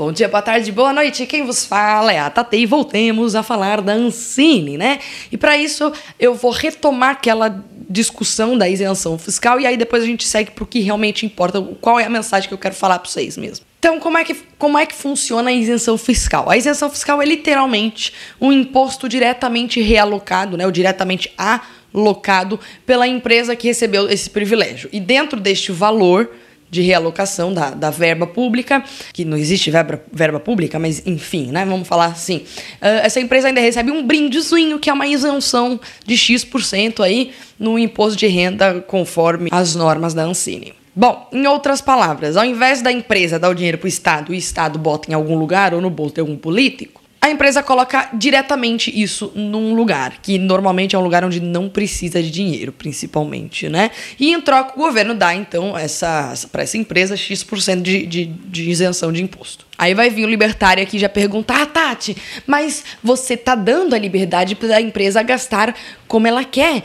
Bom dia, boa tarde, boa noite. Quem vos fala é a Tate e voltemos a falar da Ancine, né? E para isso eu vou retomar aquela discussão da isenção fiscal e aí depois a gente segue pro que realmente importa, qual é a mensagem que eu quero falar para vocês mesmo. Então, como é, que, como é que funciona a isenção fiscal? A isenção fiscal é literalmente um imposto diretamente realocado, né, ou diretamente alocado pela empresa que recebeu esse privilégio. E dentro deste valor, de realocação da, da verba pública, que não existe verba, verba pública, mas enfim, né? Vamos falar assim. Uh, essa empresa ainda recebe um brindezinho, que é uma isenção de X% aí no imposto de renda conforme as normas da Ancine. Bom, em outras palavras, ao invés da empresa dar o dinheiro para o Estado e o Estado bota em algum lugar ou no bolso de algum político, a empresa coloca diretamente isso num lugar, que normalmente é um lugar onde não precisa de dinheiro, principalmente, né? E em troca, o governo dá, então, essa, para essa empresa X% de, de, de isenção de imposto. Aí vai vir o libertário aqui já perguntar, ah, Tati, mas você tá dando a liberdade para a empresa gastar como ela quer.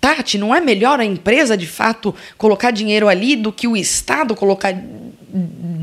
Tati, não é melhor a empresa, de fato, colocar dinheiro ali do que o Estado colocar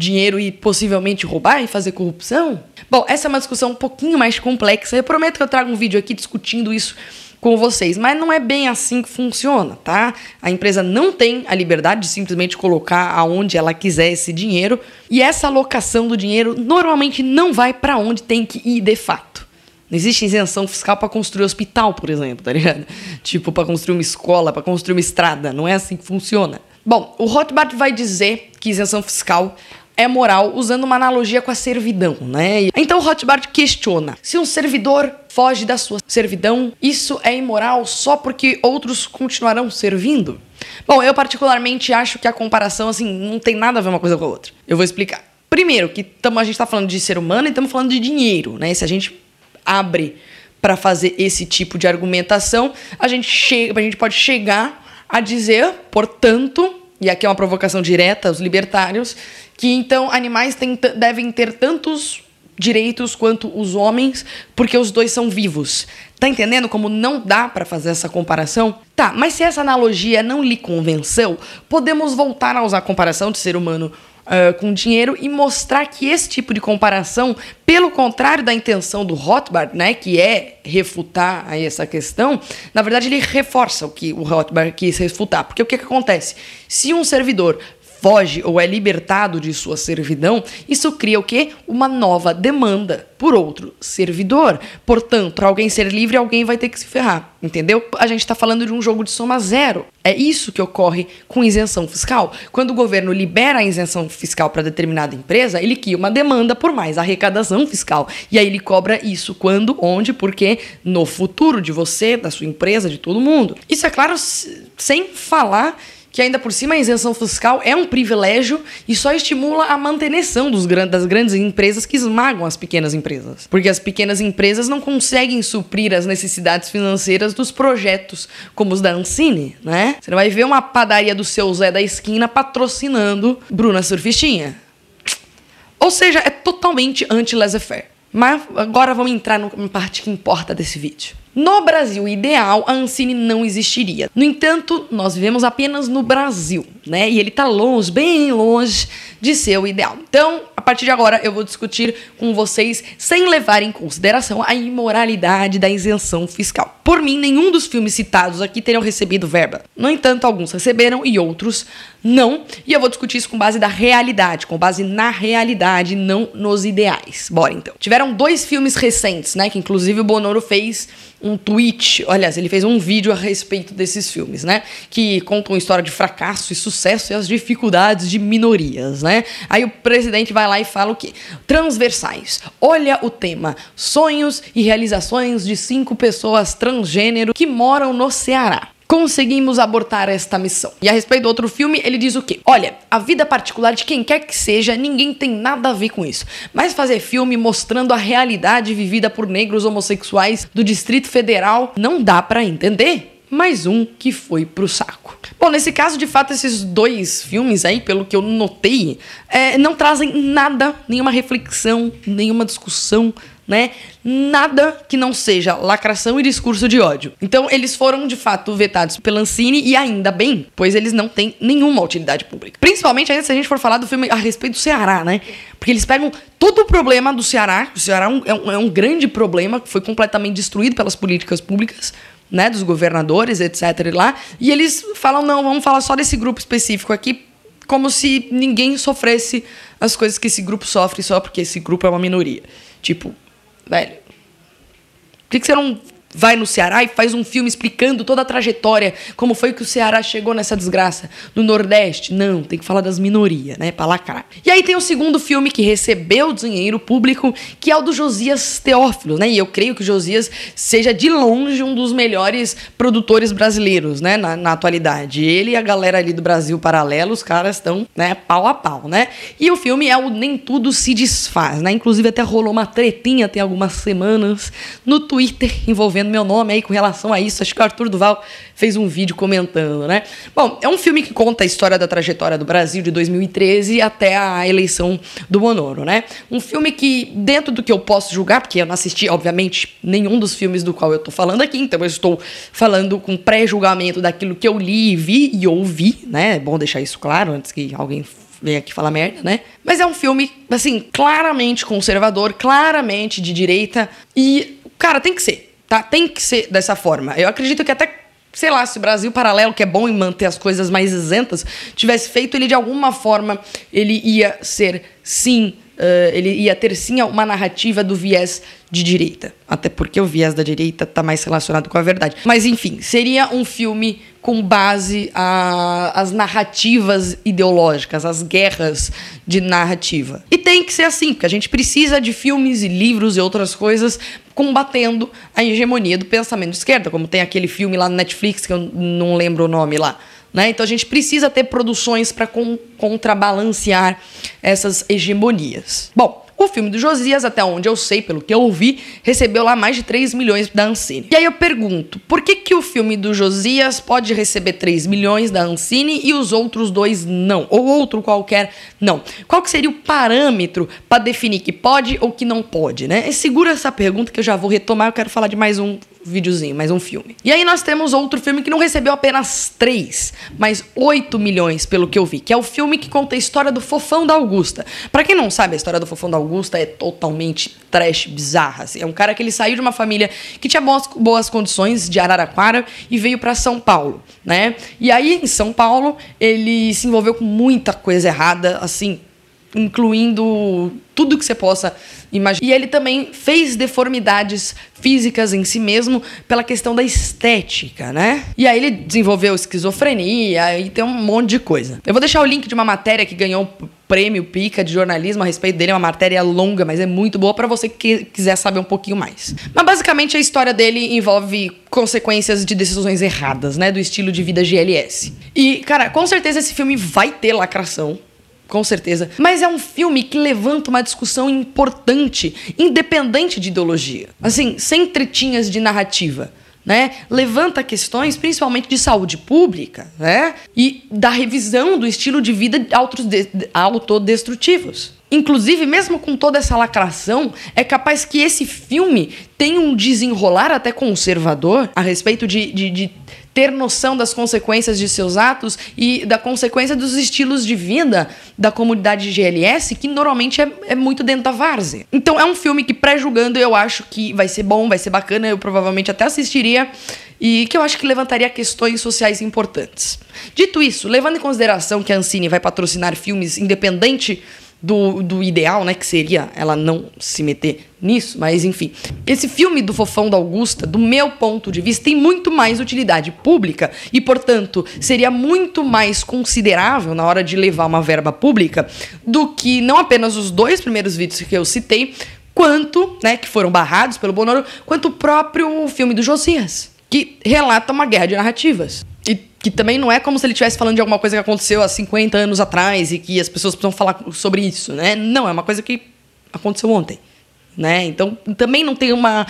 dinheiro e possivelmente roubar e fazer corrupção? Bom, essa é uma discussão um pouquinho mais complexa. Eu prometo que eu trago um vídeo aqui discutindo isso com vocês, mas não é bem assim que funciona, tá? A empresa não tem a liberdade de simplesmente colocar aonde ela quiser esse dinheiro, e essa alocação do dinheiro normalmente não vai para onde tem que ir de fato. Não existe isenção fiscal para construir hospital, por exemplo, tá ligado? Tipo, para construir uma escola, para construir uma estrada. Não é assim que funciona. Bom, o Rothbard vai dizer que isenção fiscal é moral usando uma analogia com a servidão, né? Então Rothbard questiona: se um servidor foge da sua servidão, isso é imoral só porque outros continuarão servindo? Bom, eu particularmente acho que a comparação assim não tem nada a ver uma coisa com a outra. Eu vou explicar. Primeiro, que tamo, a gente está falando de ser humano e estamos falando de dinheiro, né? Se a gente abre para fazer esse tipo de argumentação, a gente chega, a gente pode chegar a dizer, portanto, e aqui é uma provocação direta aos libertários, que então animais devem ter tantos direitos quanto os homens, porque os dois são vivos. Tá entendendo como não dá para fazer essa comparação? Tá, mas se essa analogia não lhe convenceu, podemos voltar a usar a comparação de ser humano uh, com dinheiro e mostrar que esse tipo de comparação, pelo contrário da intenção do Rothbard, né, que é refutar essa questão, na verdade ele reforça o que o Rothbard quis refutar. Porque o que, que acontece? Se um servidor foge ou é libertado de sua servidão, isso cria o quê? Uma nova demanda por outro servidor. Portanto, para alguém ser livre, alguém vai ter que se ferrar, entendeu? A gente está falando de um jogo de soma zero. É isso que ocorre com isenção fiscal. Quando o governo libera a isenção fiscal para determinada empresa, ele cria uma demanda por mais arrecadação fiscal. E aí ele cobra isso quando, onde, porque no futuro de você, da sua empresa, de todo mundo. Isso é claro, sem falar que ainda por cima a isenção fiscal é um privilégio e só estimula a manutenção dos, das grandes empresas que esmagam as pequenas empresas. Porque as pequenas empresas não conseguem suprir as necessidades financeiras dos projetos como os da Ancine, né? Você não vai ver uma padaria do seu Zé da esquina patrocinando Bruna Surfistinha. Ou seja, é totalmente anti-laissez-faire. Mas agora vamos entrar na parte que importa desse vídeo. No Brasil ideal, a Ancine não existiria. No entanto, nós vivemos apenas no Brasil, né? E ele está longe, bem longe de ser o ideal. Então, a partir de agora, eu vou discutir com vocês sem levar em consideração a imoralidade da isenção fiscal. Por mim, nenhum dos filmes citados aqui teriam recebido verba. No entanto, alguns receberam e outros não. E eu vou discutir isso com base da realidade, com base na realidade, não nos ideais. Bora então. Tiveram dois filmes recentes, né? Que inclusive o Bonoro fez um tweet, aliás, ele fez um vídeo a respeito desses filmes, né? Que contam história de fracasso e sucesso e as dificuldades de minorias, né? Aí o presidente vai lá e fala o quê? Transversais. Olha o tema: sonhos e realizações de cinco pessoas transgênero que moram no Ceará conseguimos abortar esta missão. E a respeito do outro filme, ele diz o quê? Olha, a vida particular de quem quer que seja, ninguém tem nada a ver com isso. Mas fazer filme mostrando a realidade vivida por negros homossexuais do Distrito Federal não dá para entender. Mais um que foi pro saco. Bom, nesse caso, de fato, esses dois filmes aí, pelo que eu notei, é, não trazem nada, nenhuma reflexão, nenhuma discussão, né? Nada que não seja lacração e discurso de ódio. Então, eles foram de fato vetados pela Ancine e ainda bem, pois eles não têm nenhuma utilidade pública. Principalmente ainda se a gente for falar do filme a respeito do Ceará, né? Porque eles pegam todo o problema do Ceará, o Ceará é um, é um grande problema que foi completamente destruído pelas políticas públicas. Né, dos governadores, etc. E lá, e eles falam: não, vamos falar só desse grupo específico aqui, como se ninguém sofresse as coisas que esse grupo sofre só porque esse grupo é uma minoria. Tipo, velho, por que, que você não vai no Ceará e faz um filme explicando toda a trajetória, como foi que o Ceará chegou nessa desgraça. No Nordeste, não, tem que falar das minorias, né, pra lacrar. E aí tem o segundo filme que recebeu dinheiro público, que é o do Josias Teófilo, né, e eu creio que o Josias seja de longe um dos melhores produtores brasileiros, né, na, na atualidade. Ele e a galera ali do Brasil Paralelo, os caras estão, né, pau a pau, né. E o filme é o Nem Tudo Se Desfaz, né, inclusive até rolou uma tretinha tem algumas semanas no Twitter envolvendo meu nome aí com relação a isso. Acho que o Arthur Duval fez um vídeo comentando, né? Bom, é um filme que conta a história da trajetória do Brasil de 2013 até a eleição do Bonoro, né? Um filme que, dentro do que eu posso julgar, porque eu não assisti, obviamente, nenhum dos filmes do qual eu tô falando aqui, então eu estou falando com pré-julgamento daquilo que eu li, vi e ouvi, né? É bom deixar isso claro antes que alguém venha aqui falar merda, né? Mas é um filme, assim, claramente conservador, claramente de direita e, cara, tem que ser. Tá? Tem que ser dessa forma. Eu acredito que até sei lá, se o Brasil Paralelo, que é bom em manter as coisas mais isentas, tivesse feito, ele de alguma forma ele ia ser sim, uh, ele ia ter sim uma narrativa do viés de direita. Até porque o viés da direita está mais relacionado com a verdade. Mas enfim, seria um filme com base às narrativas ideológicas, às guerras de narrativa. E tem que ser assim, porque a gente precisa de filmes e livros e outras coisas combatendo a hegemonia do pensamento de esquerda, como tem aquele filme lá no Netflix que eu não lembro o nome lá. Né? Então a gente precisa ter produções para con contrabalancear essas hegemonias. Bom, o filme do Josias, até onde eu sei, pelo que eu ouvi, recebeu lá mais de 3 milhões da Ancine. E aí eu pergunto, por que, que o filme do Josias pode receber 3 milhões da Ancine e os outros dois não? Ou outro qualquer não? Qual que seria o parâmetro para definir que pode ou que não pode, né? E segura essa pergunta que eu já vou retomar, eu quero falar de mais um videozinho, mais um filme. E aí nós temos outro filme que não recebeu apenas 3, mas 8 milhões, pelo que eu vi, que é o filme que conta a história do Fofão da Augusta. Para quem não sabe, a história do Fofão da Augusta é totalmente trash, bizarra. Assim. É um cara que ele saiu de uma família que tinha boas, boas condições de Araraquara e veio para São Paulo, né? E aí em São Paulo ele se envolveu com muita coisa errada, assim, incluindo tudo que você possa imaginar. E ele também fez deformidades físicas em si mesmo pela questão da estética, né? E aí ele desenvolveu esquizofrenia e tem um monte de coisa. Eu vou deixar o link de uma matéria que ganhou prêmio Pica de jornalismo a respeito dele, é uma matéria longa, mas é muito boa para você que quiser saber um pouquinho mais. Mas basicamente a história dele envolve consequências de decisões erradas, né, do estilo de vida GLS. E, cara, com certeza esse filme vai ter lacração com certeza. Mas é um filme que levanta uma discussão importante, independente de ideologia. Assim, sem tretinhas de narrativa. Né? Levanta questões principalmente de saúde pública né? e da revisão do estilo de vida autodestrutivos. Inclusive, mesmo com toda essa lacração, é capaz que esse filme tenha um desenrolar até conservador a respeito de, de, de ter noção das consequências de seus atos e da consequência dos estilos de vida da comunidade GLS, que normalmente é, é muito dentro da várzea. Então é um filme que, pré-julgando, eu acho que vai ser bom, vai ser bacana, eu provavelmente até assistiria e que eu acho que levantaria questões sociais importantes. Dito isso, levando em consideração que a Ancine vai patrocinar filmes independente do, do ideal, né? Que seria ela não se meter nisso, mas enfim. Esse filme do Fofão da Augusta, do meu ponto de vista, tem muito mais utilidade pública e, portanto, seria muito mais considerável na hora de levar uma verba pública do que não apenas os dois primeiros vídeos que eu citei, quanto, né, que foram barrados pelo Bonoro, quanto o próprio filme do Josias, que relata uma guerra de narrativas. E que também não é como se ele estivesse falando de alguma coisa que aconteceu há 50 anos atrás e que as pessoas precisam falar sobre isso, né? Não, é uma coisa que aconteceu ontem. Né? Então, também não tem uma,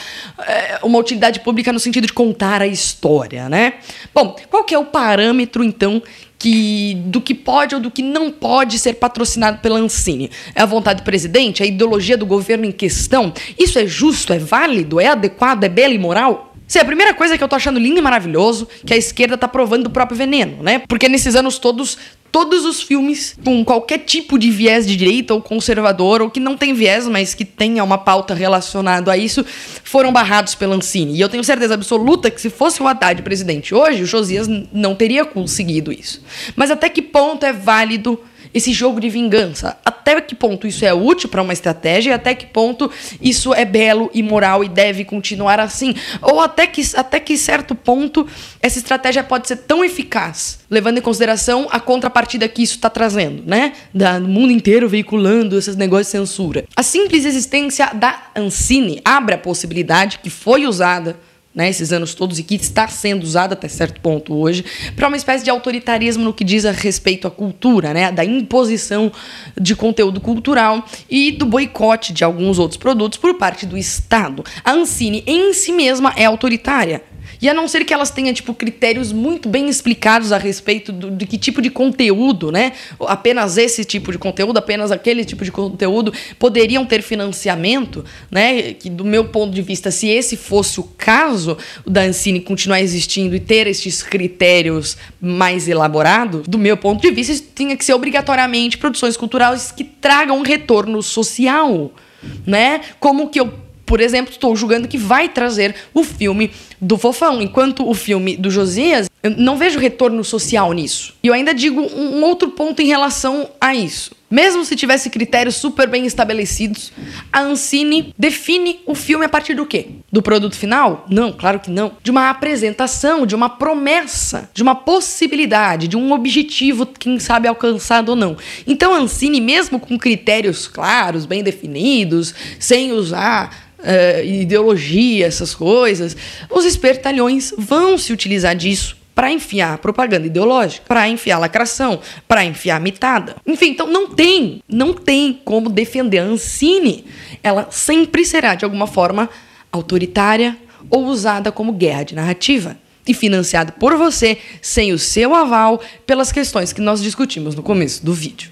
é, uma utilidade pública no sentido de contar a história. Né? Bom, qual que é o parâmetro, então, que, do que pode ou do que não pode ser patrocinado pela Ancine? É a vontade do presidente? É a ideologia do governo em questão? Isso é justo? É válido? É adequado? É belo e moral? Sim, a primeira coisa que eu tô achando lindo e maravilhoso que a esquerda tá provando do próprio veneno, né? Porque nesses anos todos todos os filmes com qualquer tipo de viés de direita ou conservador, ou que não tem viés, mas que tenha uma pauta relacionada a isso, foram barrados pela Ancine. E eu tenho certeza absoluta que se fosse o Haddad presidente hoje, o Josias não teria conseguido isso. Mas até que ponto é válido esse jogo de vingança. Até que ponto isso é útil para uma estratégia e até que ponto isso é belo e moral e deve continuar assim. Ou até que, até que certo ponto essa estratégia pode ser tão eficaz, levando em consideração a contrapartida que isso está trazendo, né? Da, do mundo inteiro veiculando esses negócios de censura. A simples existência da Ancine abre a possibilidade que foi usada né, esses anos todos e que está sendo usado até certo ponto hoje, para uma espécie de autoritarismo no que diz a respeito à cultura, né, da imposição de conteúdo cultural e do boicote de alguns outros produtos por parte do Estado. A Ancine em si mesma é autoritária. E a não ser que elas tenham, tipo, critérios muito bem explicados a respeito do, de que tipo de conteúdo, né? Apenas esse tipo de conteúdo, apenas aquele tipo de conteúdo poderiam ter financiamento, né? Que do meu ponto de vista, se esse fosse o caso, da Ancine continuar existindo e ter estes critérios mais elaborados, do meu ponto de vista, tinha que ser obrigatoriamente produções culturais que tragam um retorno social, né? Como que eu por exemplo, estou julgando que vai trazer o filme do Fofão, enquanto o filme do Josias, eu não vejo retorno social nisso. E eu ainda digo um outro ponto em relação a isso. Mesmo se tivesse critérios super bem estabelecidos, a Ancine define o filme a partir do quê? Do produto final? Não, claro que não. De uma apresentação, de uma promessa, de uma possibilidade, de um objetivo, quem sabe alcançado ou não. Então a Ancine, mesmo com critérios claros, bem definidos, sem usar uh, ideologia, essas coisas, os espertalhões vão se utilizar disso para enfiar propaganda ideológica, para enfiar lacração, para enfiar mitada. Enfim, então não tem, não tem como defender a Ancine. Ela sempre será de alguma forma autoritária ou usada como guerra de narrativa e financiada por você sem o seu aval pelas questões que nós discutimos no começo do vídeo.